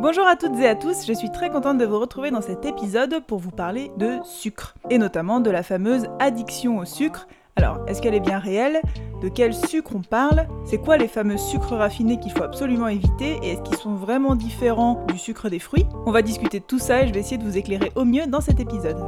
Bonjour à toutes et à tous, je suis très contente de vous retrouver dans cet épisode pour vous parler de sucre, et notamment de la fameuse addiction au sucre. Alors, est-ce qu'elle est bien réelle? De quel sucre on parle? C'est quoi les fameux sucres raffinés qu'il faut absolument éviter? Et est-ce qu'ils sont vraiment différents du sucre des fruits? On va discuter de tout ça et je vais essayer de vous éclairer au mieux dans cet épisode.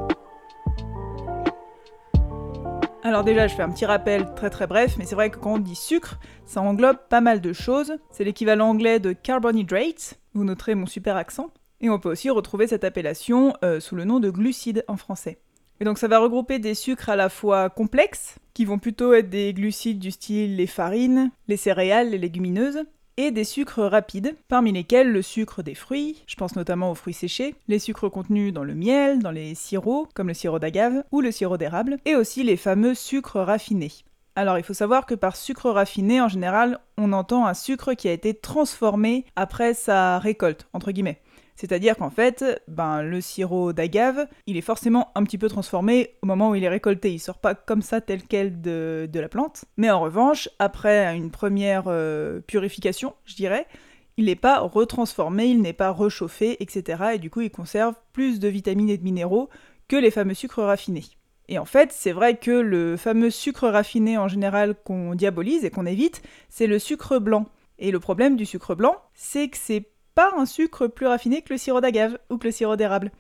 Alors déjà, je fais un petit rappel très très bref, mais c'est vrai que quand on dit sucre, ça englobe pas mal de choses. C'est l'équivalent anglais de carbohydrate, vous noterez mon super accent. Et on peut aussi retrouver cette appellation euh, sous le nom de glucides en français. Et donc ça va regrouper des sucres à la fois complexes, qui vont plutôt être des glucides du style les farines, les céréales, les légumineuses, et des sucres rapides, parmi lesquels le sucre des fruits, je pense notamment aux fruits séchés, les sucres contenus dans le miel, dans les sirops, comme le sirop d'agave ou le sirop d'érable, et aussi les fameux sucres raffinés. Alors il faut savoir que par sucre raffiné, en général, on entend un sucre qui a été transformé après sa récolte, entre guillemets. C'est-à-dire qu'en fait, ben, le sirop d'agave, il est forcément un petit peu transformé au moment où il est récolté. Il sort pas comme ça tel quel de, la plante. Mais en revanche, après une première euh, purification, je dirais, il n'est pas retransformé, il n'est pas rechauffé, etc. Et du coup, il conserve plus de vitamines et de minéraux que les fameux sucres raffinés. Et en fait, c'est vrai que le fameux sucre raffiné en général qu'on diabolise et qu'on évite, c'est le sucre blanc. Et le problème du sucre blanc, c'est que c'est pas un sucre plus raffiné que le sirop d'agave ou que le sirop d'érable.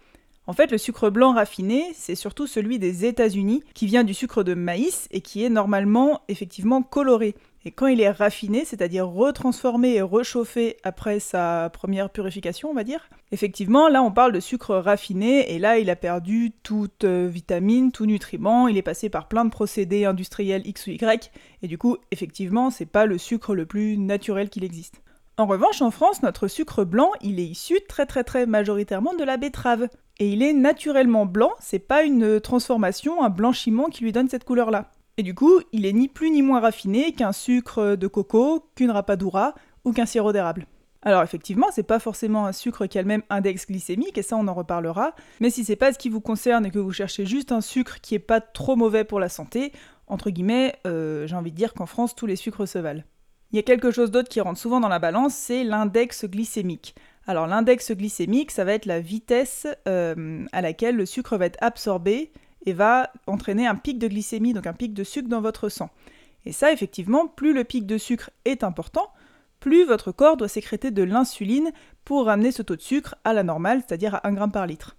En fait, le sucre blanc raffiné, c'est surtout celui des États-Unis, qui vient du sucre de maïs et qui est normalement effectivement coloré. Et quand il est raffiné, c'est-à-dire retransformé et rechauffé après sa première purification, on va dire, effectivement, là on parle de sucre raffiné et là il a perdu toute euh, vitamine, tout nutriment, il est passé par plein de procédés industriels X ou Y et du coup, effectivement, c'est pas le sucre le plus naturel qu'il existe. En revanche, en France, notre sucre blanc, il est issu très très très majoritairement de la betterave. Et il est naturellement blanc, c'est pas une transformation, un blanchiment qui lui donne cette couleur-là. Et du coup, il est ni plus ni moins raffiné qu'un sucre de coco, qu'une rapadura ou qu'un sirop d'érable. Alors effectivement, c'est pas forcément un sucre qui a le même index glycémique, et ça on en reparlera, mais si c'est pas ce qui vous concerne et que vous cherchez juste un sucre qui est pas trop mauvais pour la santé, entre guillemets, euh, j'ai envie de dire qu'en France tous les sucres se valent. Il y a quelque chose d'autre qui rentre souvent dans la balance, c'est l'index glycémique. Alors l'index glycémique, ça va être la vitesse euh, à laquelle le sucre va être absorbé et va entraîner un pic de glycémie, donc un pic de sucre dans votre sang. Et ça, effectivement, plus le pic de sucre est important, plus votre corps doit sécréter de l'insuline pour ramener ce taux de sucre à la normale, c'est-à-dire à 1 g par litre.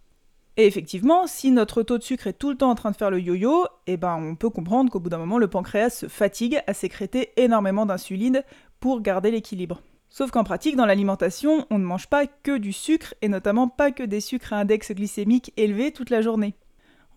Et effectivement, si notre taux de sucre est tout le temps en train de faire le yo-yo, eh ben on peut comprendre qu'au bout d'un moment, le pancréas se fatigue à sécréter énormément d'insuline pour garder l'équilibre. Sauf qu'en pratique, dans l'alimentation, on ne mange pas que du sucre, et notamment pas que des sucres à index glycémique élevé toute la journée.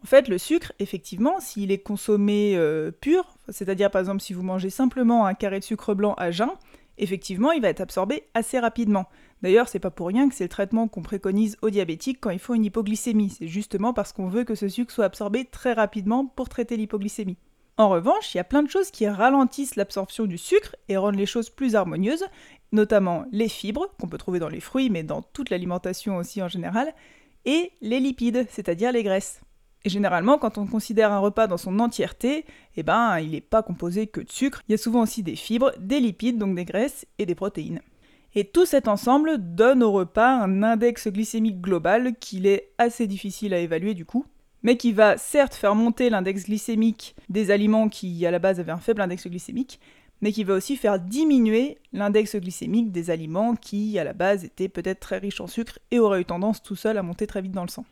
En fait, le sucre, effectivement, s'il est consommé euh, pur, c'est-à-dire par exemple si vous mangez simplement un carré de sucre blanc à jeun, effectivement, il va être absorbé assez rapidement. D'ailleurs, c'est pas pour rien que c'est le traitement qu'on préconise aux diabétiques quand il faut une hypoglycémie. C'est justement parce qu'on veut que ce sucre soit absorbé très rapidement pour traiter l'hypoglycémie. En revanche, il y a plein de choses qui ralentissent l'absorption du sucre et rendent les choses plus harmonieuses, notamment les fibres, qu'on peut trouver dans les fruits, mais dans toute l'alimentation aussi en général, et les lipides, c'est-à-dire les graisses. Et généralement, quand on considère un repas dans son entièreté, eh ben, il n'est pas composé que de sucre, il y a souvent aussi des fibres, des lipides, donc des graisses, et des protéines. Et tout cet ensemble donne au repas un index glycémique global qu'il est assez difficile à évaluer du coup, mais qui va certes faire monter l'index glycémique des aliments qui à la base avaient un faible index glycémique, mais qui va aussi faire diminuer l'index glycémique des aliments qui à la base étaient peut-être très riches en sucre et auraient eu tendance tout seul à monter très vite dans le sang.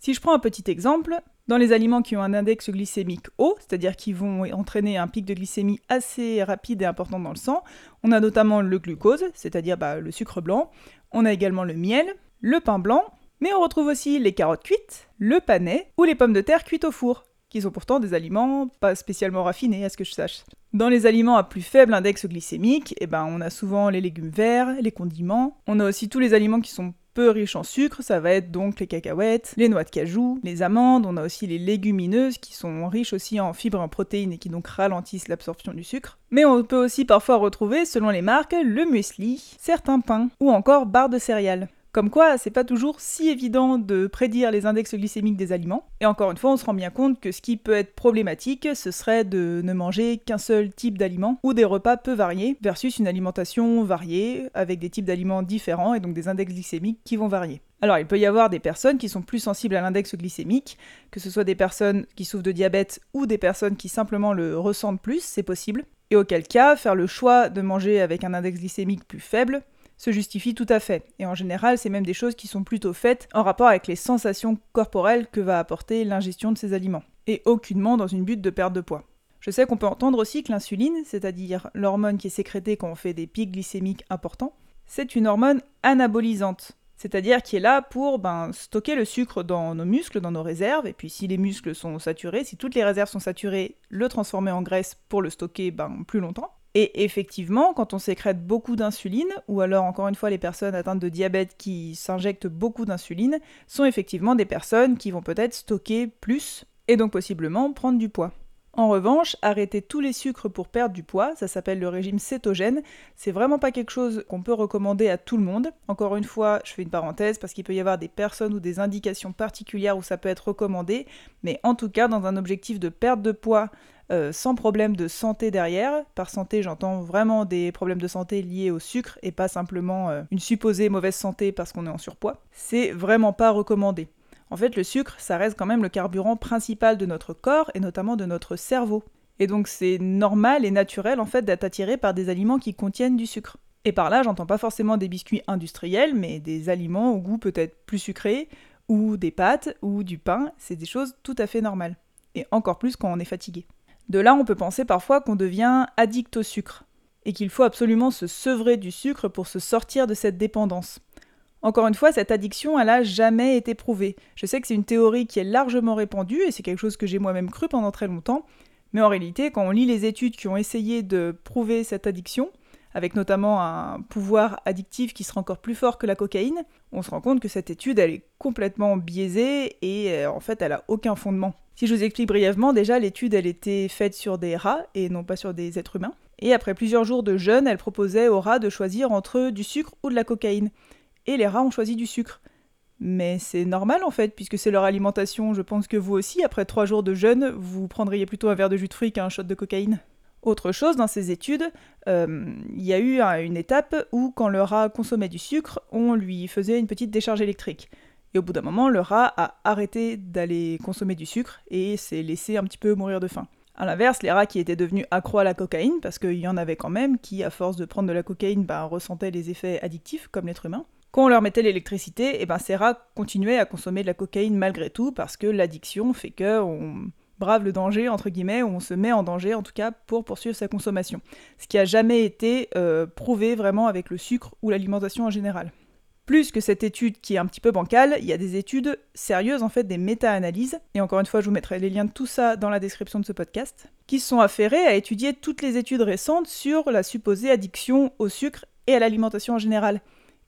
Si je prends un petit exemple, dans les aliments qui ont un index glycémique haut, c'est-à-dire qui vont entraîner un pic de glycémie assez rapide et important dans le sang, on a notamment le glucose, c'est-à-dire bah, le sucre blanc, on a également le miel, le pain blanc, mais on retrouve aussi les carottes cuites, le panais ou les pommes de terre cuites au four, qui sont pourtant des aliments pas spécialement raffinés à ce que je sache. Dans les aliments à plus faible index glycémique, eh ben, on a souvent les légumes verts, les condiments, on a aussi tous les aliments qui sont peu riches en sucre, ça va être donc les cacahuètes, les noix de cajou, les amandes, on a aussi les légumineuses qui sont riches aussi en fibres et en protéines et qui donc ralentissent l'absorption du sucre. Mais on peut aussi parfois retrouver, selon les marques, le muesli, certains pains ou encore barres de céréales. Comme quoi, c'est pas toujours si évident de prédire les index glycémiques des aliments. Et encore une fois, on se rend bien compte que ce qui peut être problématique, ce serait de ne manger qu'un seul type d'aliment ou des repas peu variés versus une alimentation variée avec des types d'aliments différents et donc des index glycémiques qui vont varier. Alors, il peut y avoir des personnes qui sont plus sensibles à l'index glycémique, que ce soit des personnes qui souffrent de diabète ou des personnes qui simplement le ressentent plus, c'est possible. Et auquel cas, faire le choix de manger avec un index glycémique plus faible se justifie tout à fait. Et en général, c'est même des choses qui sont plutôt faites en rapport avec les sensations corporelles que va apporter l'ingestion de ces aliments, et aucunement dans une but de perte de poids. Je sais qu'on peut entendre aussi que l'insuline, c'est-à-dire l'hormone qui est sécrétée quand on fait des pics glycémiques importants, c'est une hormone anabolisante, c'est-à-dire qui est là pour ben, stocker le sucre dans nos muscles, dans nos réserves, et puis si les muscles sont saturés, si toutes les réserves sont saturées, le transformer en graisse pour le stocker ben, plus longtemps. Et effectivement, quand on sécrète beaucoup d'insuline, ou alors encore une fois les personnes atteintes de diabète qui s'injectent beaucoup d'insuline, sont effectivement des personnes qui vont peut-être stocker plus et donc possiblement prendre du poids. En revanche, arrêter tous les sucres pour perdre du poids, ça s'appelle le régime cétogène, c'est vraiment pas quelque chose qu'on peut recommander à tout le monde. Encore une fois, je fais une parenthèse parce qu'il peut y avoir des personnes ou des indications particulières où ça peut être recommandé, mais en tout cas, dans un objectif de perte de poids euh, sans problème de santé derrière. Par santé, j'entends vraiment des problèmes de santé liés au sucre et pas simplement euh, une supposée mauvaise santé parce qu'on est en surpoids. C'est vraiment pas recommandé. En fait, le sucre, ça reste quand même le carburant principal de notre corps et notamment de notre cerveau. Et donc c'est normal et naturel en fait d'être attiré par des aliments qui contiennent du sucre. Et par là, j'entends pas forcément des biscuits industriels, mais des aliments au goût peut-être plus sucré, ou des pâtes, ou du pain, c'est des choses tout à fait normales. Et encore plus quand on est fatigué. De là, on peut penser parfois qu'on devient addict au sucre, et qu'il faut absolument se sevrer du sucre pour se sortir de cette dépendance. Encore une fois, cette addiction, elle n'a jamais été prouvée. Je sais que c'est une théorie qui est largement répandue, et c'est quelque chose que j'ai moi-même cru pendant très longtemps, mais en réalité, quand on lit les études qui ont essayé de prouver cette addiction, avec notamment un pouvoir addictif qui sera encore plus fort que la cocaïne, on se rend compte que cette étude, elle est complètement biaisée et euh, en fait, elle a aucun fondement. Si je vous explique brièvement, déjà, l'étude, elle était faite sur des rats et non pas sur des êtres humains. Et après plusieurs jours de jeûne, elle proposait aux rats de choisir entre du sucre ou de la cocaïne. Et les rats ont choisi du sucre. Mais c'est normal en fait, puisque c'est leur alimentation. Je pense que vous aussi, après trois jours de jeûne, vous prendriez plutôt un verre de jus de fruits qu'un shot de cocaïne. Autre chose, dans ces études, euh, il y a eu une étape où quand le rat consommait du sucre, on lui faisait une petite décharge électrique. Et au bout d'un moment, le rat a arrêté d'aller consommer du sucre et s'est laissé un petit peu mourir de faim. A l'inverse, les rats qui étaient devenus accros à la cocaïne, parce qu'il y en avait quand même qui, à force de prendre de la cocaïne, bah, ressentaient les effets addictifs, comme l'être humain. Quand on leur mettait l'électricité, et eh ben ces rats continuaient à consommer de la cocaïne malgré tout, parce que l'addiction fait que on brave le danger, entre guillemets, ou on se met en danger, en tout cas, pour poursuivre sa consommation. Ce qui a jamais été euh, prouvé vraiment avec le sucre ou l'alimentation en général. Plus que cette étude qui est un petit peu bancale, il y a des études sérieuses, en fait, des méta-analyses, et encore une fois, je vous mettrai les liens de tout ça dans la description de ce podcast, qui sont affairées à étudier toutes les études récentes sur la supposée addiction au sucre et à l'alimentation en général.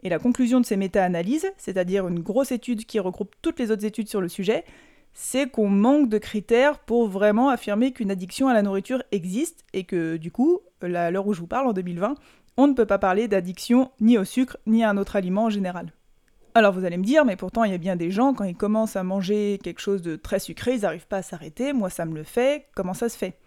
Et la conclusion de ces méta-analyses, c'est-à-dire une grosse étude qui regroupe toutes les autres études sur le sujet, c'est qu'on manque de critères pour vraiment affirmer qu'une addiction à la nourriture existe et que du coup, à l'heure où je vous parle, en 2020, on ne peut pas parler d'addiction ni au sucre ni à un autre aliment en général. Alors vous allez me dire, mais pourtant il y a bien des gens, quand ils commencent à manger quelque chose de très sucré, ils n'arrivent pas à s'arrêter, moi ça me le fait, comment ça se fait?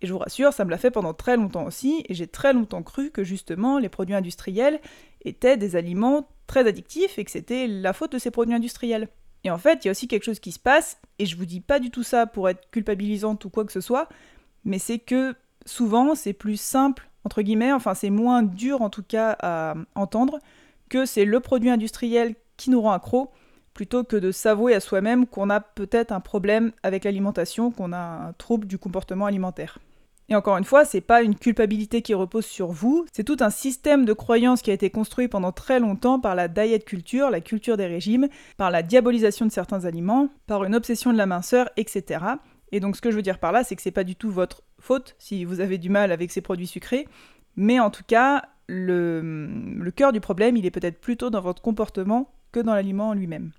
Et je vous rassure, ça me l'a fait pendant très longtemps aussi, et j'ai très longtemps cru que justement les produits industriels étaient des aliments très addictifs et que c'était la faute de ces produits industriels. Et en fait, il y a aussi quelque chose qui se passe, et je vous dis pas du tout ça pour être culpabilisante ou quoi que ce soit, mais c'est que souvent c'est plus simple, entre guillemets, enfin c'est moins dur en tout cas à entendre, que c'est le produit industriel qui nous rend accro, plutôt que de s'avouer à soi-même qu'on a peut-être un problème avec l'alimentation, qu'on a un trouble du comportement alimentaire. Et encore une fois, c'est pas une culpabilité qui repose sur vous, c'est tout un système de croyances qui a été construit pendant très longtemps par la diet culture, la culture des régimes, par la diabolisation de certains aliments, par une obsession de la minceur, etc. Et donc ce que je veux dire par là, c'est que c'est pas du tout votre faute si vous avez du mal avec ces produits sucrés, mais en tout cas, le, le cœur du problème, il est peut-être plutôt dans votre comportement que dans l'aliment en lui-même.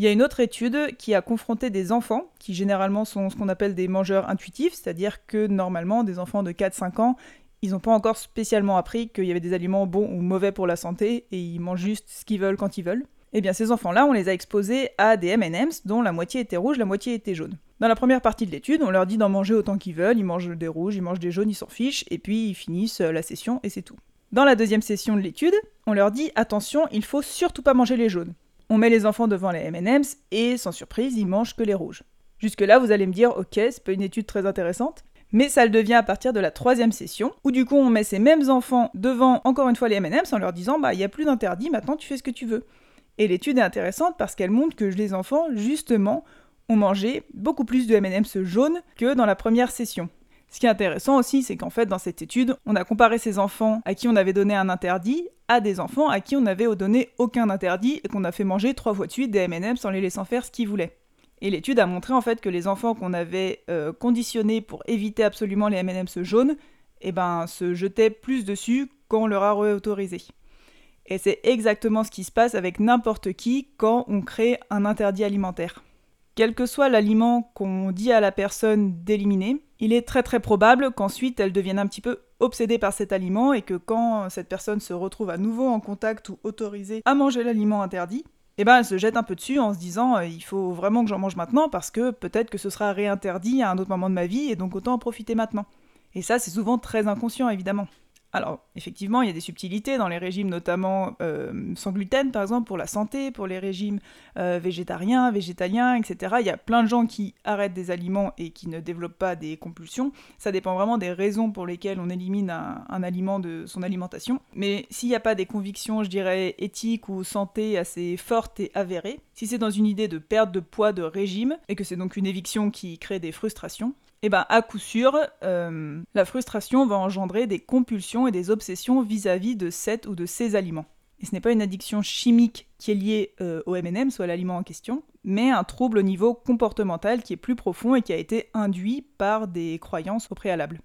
Il y a une autre étude qui a confronté des enfants, qui généralement sont ce qu'on appelle des mangeurs intuitifs, c'est-à-dire que normalement des enfants de 4-5 ans, ils n'ont pas encore spécialement appris qu'il y avait des aliments bons ou mauvais pour la santé, et ils mangent juste ce qu'ils veulent quand ils veulent. eh bien ces enfants-là, on les a exposés à des M&M's dont la moitié était rouge, la moitié était jaune. Dans la première partie de l'étude, on leur dit d'en manger autant qu'ils veulent, ils mangent des rouges, ils mangent des jaunes, ils s'en fichent, et puis ils finissent la session et c'est tout. Dans la deuxième session de l'étude, on leur dit attention, il faut surtout pas manger les jaunes. On met les enfants devant les M&M's et sans surprise, ils mangent que les rouges. Jusque-là, vous allez me dire, ok, c'est pas une étude très intéressante, mais ça le devient à partir de la troisième session, où du coup on met ces mêmes enfants devant encore une fois les M&M's en leur disant bah il n'y a plus d'interdit, maintenant tu fais ce que tu veux. Et l'étude est intéressante parce qu'elle montre que les enfants, justement, ont mangé beaucoup plus de M&M's jaunes que dans la première session. Ce qui est intéressant aussi, c'est qu'en fait, dans cette étude, on a comparé ces enfants à qui on avait donné un interdit à des enfants à qui on n'avait donné aucun interdit et qu'on a fait manger trois fois de suite des M&M's en les laissant faire ce qu'ils voulaient. Et l'étude a montré en fait que les enfants qu'on avait euh, conditionnés pour éviter absolument les M&M's jaunes, eh ben, se jetaient plus dessus quand on leur a réautorisé. Et c'est exactement ce qui se passe avec n'importe qui quand on crée un interdit alimentaire. Quel que soit l'aliment qu'on dit à la personne d'éliminer, il est très très probable qu'ensuite elle devienne un petit peu obsédée par cet aliment et que quand cette personne se retrouve à nouveau en contact ou autorisée à manger l'aliment interdit, eh ben elle se jette un peu dessus en se disant euh, il faut vraiment que j'en mange maintenant parce que peut-être que ce sera réinterdit à un autre moment de ma vie et donc autant en profiter maintenant. Et ça c'est souvent très inconscient évidemment. Alors, effectivement, il y a des subtilités dans les régimes, notamment euh, sans gluten, par exemple, pour la santé, pour les régimes euh, végétariens, végétaliens, etc. Il y a plein de gens qui arrêtent des aliments et qui ne développent pas des compulsions. Ça dépend vraiment des raisons pour lesquelles on élimine un, aliment de son alimentation. Mais s'il n'y a pas des convictions, je dirais, éthiques ou santé assez fortes et avérées, si c'est dans une idée de perte de poids de régime, et que c'est donc une éviction qui crée des frustrations, eh ben à coup sûr, euh, la frustration va engendrer des compulsions et des obsessions vis-à-vis de cet ou de ces aliments. Et ce n'est pas une addiction chimique qui est liée euh, au M&M, soit à l'aliment en question, mais un trouble au niveau comportemental qui est plus profond et qui a été induit par des croyances au préalable.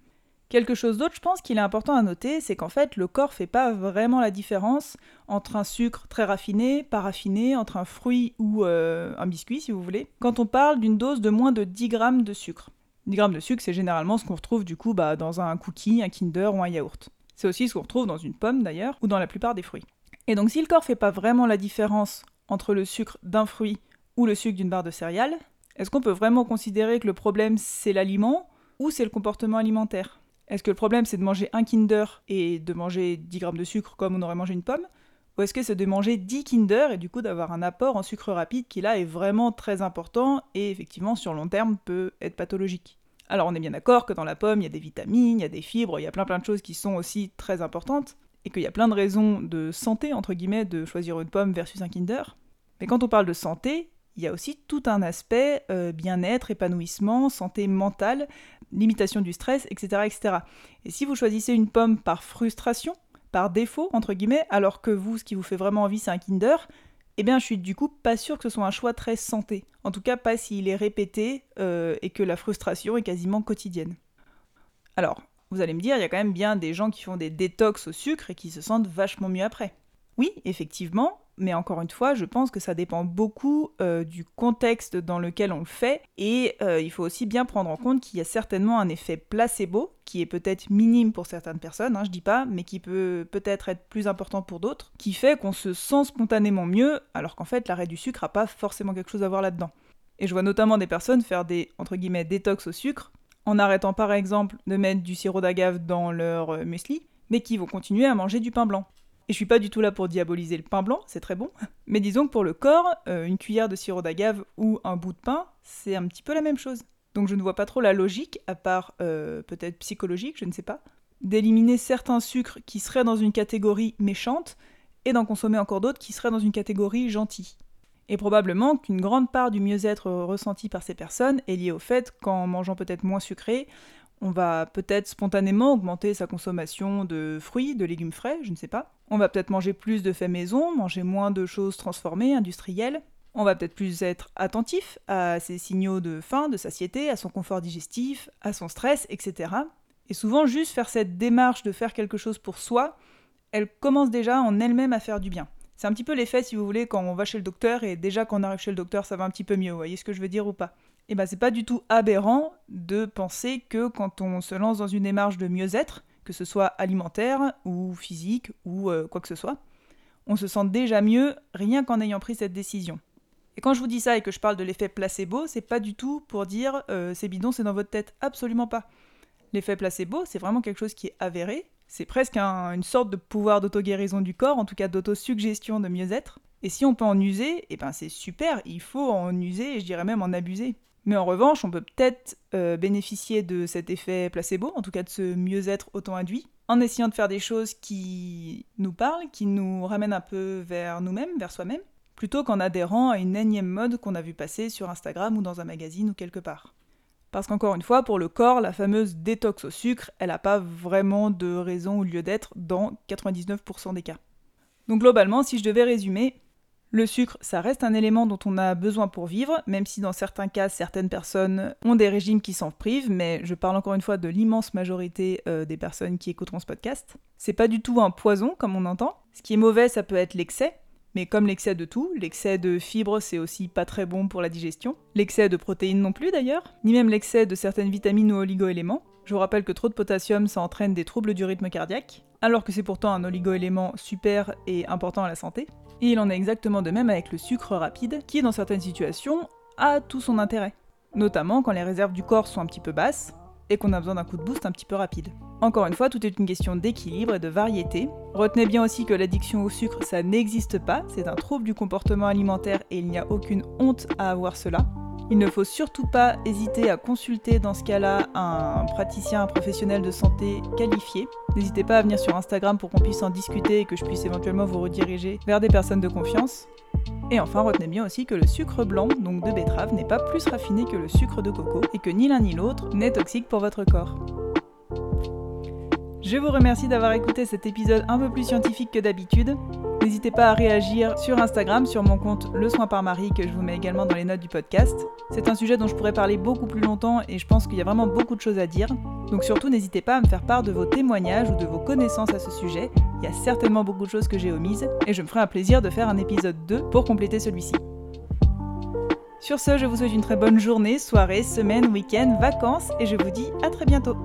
Quelque chose d'autre, je pense qu'il est important à noter, c'est qu'en fait, le corps fait pas vraiment la différence entre un sucre très raffiné, pas raffiné, entre un fruit ou euh, un biscuit, si vous voulez, quand on parle d'une dose de moins de 10 grammes de sucre. 10 grammes de sucre, c'est généralement ce qu'on retrouve du coup bah, dans un cookie, un Kinder ou un yaourt. C'est aussi ce qu'on retrouve dans une pomme d'ailleurs, ou dans la plupart des fruits. Et donc si le corps fait pas vraiment la différence entre le sucre d'un fruit ou le sucre d'une barre de céréales, est-ce qu'on peut vraiment considérer que le problème c'est l'aliment ou c'est le comportement alimentaire? Est-ce que le problème c'est de manger un Kinder et de manger 10 grammes de sucre comme on aurait mangé une pomme? Ou est-ce que c'est de manger 10 Kinder et du coup d'avoir un apport en sucre rapide qui là est vraiment très important et effectivement sur long terme peut être pathologique? Alors on est bien d'accord que dans la pomme il y a des vitamines, il y a des fibres, il y a plein plein de choses qui sont aussi très importantes et qu'il y a plein de raisons de santé entre guillemets de choisir une pomme versus un Kinder. Mais quand on parle de santé, il y a aussi tout un aspect euh, bien-être, épanouissement, santé mentale, limitation du stress, etc., etc. Et si vous choisissez une pomme par frustration, par défaut, entre guillemets, alors que vous, ce qui vous fait vraiment envie, c'est un Kinder, eh bien, je suis du coup pas sûr que ce soit un choix très santé. En tout cas, pas s'il est répété euh, et que la frustration est quasiment quotidienne. Alors, vous allez me dire, il y a quand même bien des gens qui font des détox au sucre et qui se sentent vachement mieux après. Oui, effectivement, mais encore une fois, je pense que ça dépend beaucoup euh, du contexte dans lequel on le fait, et euh, il faut aussi bien prendre en compte qu'il y a certainement un effet placebo, qui est peut-être minime pour certaines personnes, hein, je dis pas, mais qui peut peut-être être plus important pour d'autres, qui fait qu'on se sent spontanément mieux, alors qu'en fait l'arrêt du sucre n'a pas forcément quelque chose à voir là-dedans. Et je vois notamment des personnes faire des, entre guillemets, détox au sucre, en arrêtant par exemple de mettre du sirop d'agave dans leur euh, muesli, mais qui vont continuer à manger du pain blanc. Et je suis pas du tout là pour diaboliser le pain blanc, c'est très bon. Mais disons que pour le corps, euh, une cuillère de sirop d'agave ou un bout de pain, c'est un petit peu la même chose. Donc je ne vois pas trop la logique, à part euh, peut-être psychologique, je ne sais pas, d'éliminer certains sucres qui seraient dans une catégorie méchante et d'en consommer encore d'autres qui seraient dans une catégorie gentille. Et probablement qu'une grande part du mieux-être ressenti par ces personnes est liée au fait qu'en mangeant peut-être moins sucré, on va peut-être spontanément augmenter sa consommation de fruits, de légumes frais, je ne sais pas. On va peut-être manger plus de faits maison, manger moins de choses transformées, industrielles. On va peut-être plus être attentif à ses signaux de faim, de satiété, à son confort digestif, à son stress, etc. Et souvent, juste faire cette démarche de faire quelque chose pour soi, elle commence déjà en elle-même à faire du bien. C'est un petit peu l'effet, si vous voulez, quand on va chez le docteur et déjà quand on arrive chez le docteur, ça va un petit peu mieux. Vous voyez ce que je veux dire ou pas et eh ben c'est pas du tout aberrant de penser que quand on se lance dans une démarche de mieux-être, que ce soit alimentaire ou physique ou euh, quoi que ce soit, on se sent déjà mieux rien qu'en ayant pris cette décision. Et quand je vous dis ça et que je parle de l'effet placebo, c'est pas du tout pour dire euh, c'est bidon, c'est dans votre tête. Absolument pas. L'effet placebo, c'est vraiment quelque chose qui est avéré. C'est presque une sorte de pouvoir d'auto-guérison du corps, en tout cas d'auto-suggestion de mieux-être. Et si on peut en user, eh ben c'est super, il faut en user et je dirais même en abuser. Mais en revanche, on peut peut-être euh, bénéficier de cet effet placebo, en tout cas de ce mieux-être auto-induit, en essayant de faire des choses qui nous parlent, qui nous ramènent un peu vers nous-mêmes, vers soi-même, plutôt qu'en adhérant à une énième mode qu'on a vu passer sur Instagram ou dans un magazine ou quelque part. Parce qu'encore une fois, pour le corps, la fameuse détox au sucre, elle n'a pas vraiment de raison ou lieu d'être dans 99% des cas. Donc globalement, si je devais résumer, le sucre, ça reste un élément dont on a besoin pour vivre, même si dans certains cas, certaines personnes ont des régimes qui s'en privent, mais je parle encore une fois de l'immense majorité euh, des personnes qui écouteront ce podcast. C'est pas du tout un poison, comme on entend. Ce qui est mauvais, ça peut être l'excès, mais comme l'excès de tout, l'excès de fibres c'est aussi pas très bon pour la digestion, l'excès de protéines non plus d'ailleurs, ni même l'excès de certaines vitamines ou oligo-éléments. Je vous rappelle que trop de potassium ça entraîne des troubles du rythme cardiaque, alors que c'est pourtant un oligo-élément super et important à la santé. Et il en est exactement de même avec le sucre rapide, qui dans certaines situations a tout son intérêt. Notamment quand les réserves du corps sont un petit peu basses, et qu'on a besoin d'un coup de boost un petit peu rapide. Encore une fois, tout est une question d'équilibre et de variété. Retenez bien aussi que l'addiction au sucre, ça n'existe pas, c'est un trouble du comportement alimentaire et il n'y a aucune honte à avoir cela. Il ne faut surtout pas hésiter à consulter dans ce cas-là un praticien, un professionnel de santé qualifié. N'hésitez pas à venir sur Instagram pour qu'on puisse en discuter et que je puisse éventuellement vous rediriger vers des personnes de confiance. Et enfin, retenez bien aussi que le sucre blanc, donc de betterave, n'est pas plus raffiné que le sucre de coco et que ni l'un ni l'autre n'est toxique pour votre corps. Je vous remercie d'avoir écouté cet épisode un peu plus scientifique que d'habitude. N'hésitez pas à réagir sur Instagram, sur mon compte Le Soin par Marie, que je vous mets également dans les notes du podcast. C'est un sujet dont je pourrais parler beaucoup plus longtemps et je pense qu'il y a vraiment beaucoup de choses à dire. Donc surtout, n'hésitez pas à me faire part de vos témoignages ou de vos connaissances à ce sujet. Il y a certainement beaucoup de choses que j'ai omises et je me ferai un plaisir de faire un épisode 2 pour compléter celui-ci. Sur ce, je vous souhaite une très bonne journée, soirée, semaine, week-end, vacances et je vous dis à très bientôt.